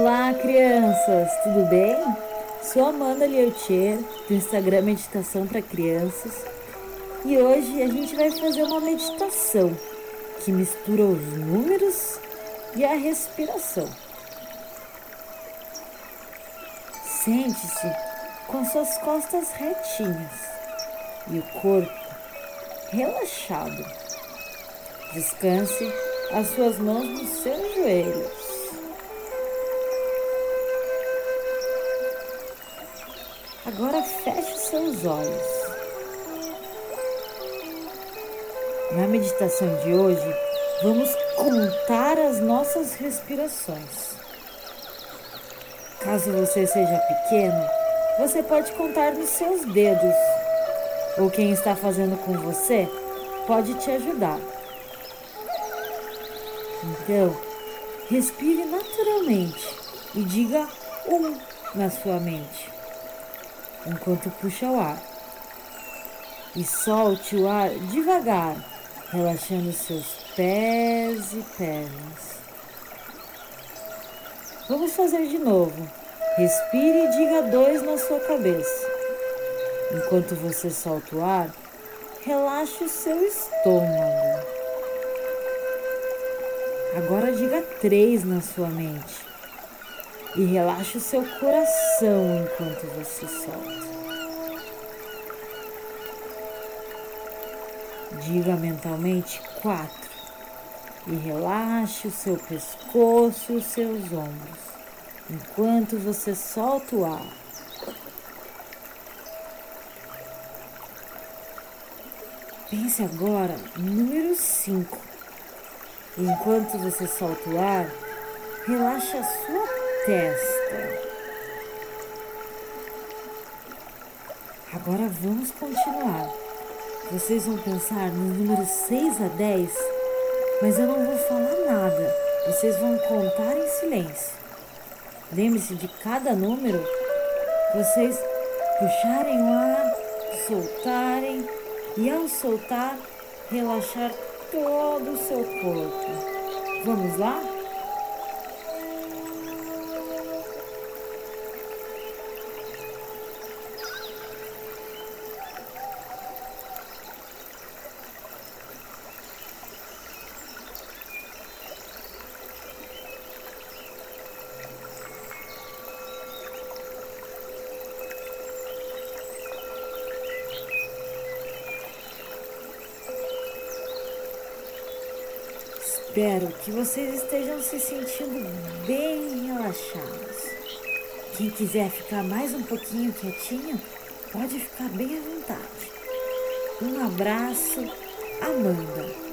Olá, crianças, tudo bem? Sou Amanda Liotier, do Instagram Meditação para Crianças, e hoje a gente vai fazer uma meditação que mistura os números e a respiração. Sente-se com suas costas retinhas e o corpo relaxado. Descanse as suas mãos nos seus joelhos. Agora feche seus olhos. Na meditação de hoje, vamos contar as nossas respirações. Caso você seja pequeno, você pode contar nos seus dedos. Ou quem está fazendo com você pode te ajudar. Então, respire naturalmente e diga um na sua mente, enquanto puxa o ar. E solte o ar devagar, relaxando seus pés e pernas. Vamos fazer de novo. Respire e diga dois na sua cabeça. Enquanto você solta o ar, relaxe o seu estômago. Agora diga três na sua mente e relaxe o seu coração enquanto você solta. Diga mentalmente quatro e relaxe o seu pescoço e os seus ombros enquanto você solta o ar. Pense agora número 5. Enquanto você solta o ar, relaxe a sua testa. Agora vamos continuar. Vocês vão pensar nos números 6 a 10, mas eu não vou falar nada. Vocês vão contar em silêncio. Lembre-se de cada número, vocês puxarem o ar, soltarem e ao soltar, relaxar todo o seu corpo. Vamos lá? Espero que vocês estejam se sentindo bem relaxados. Quem quiser ficar mais um pouquinho quietinho, pode ficar bem à vontade. Um abraço, Amanda.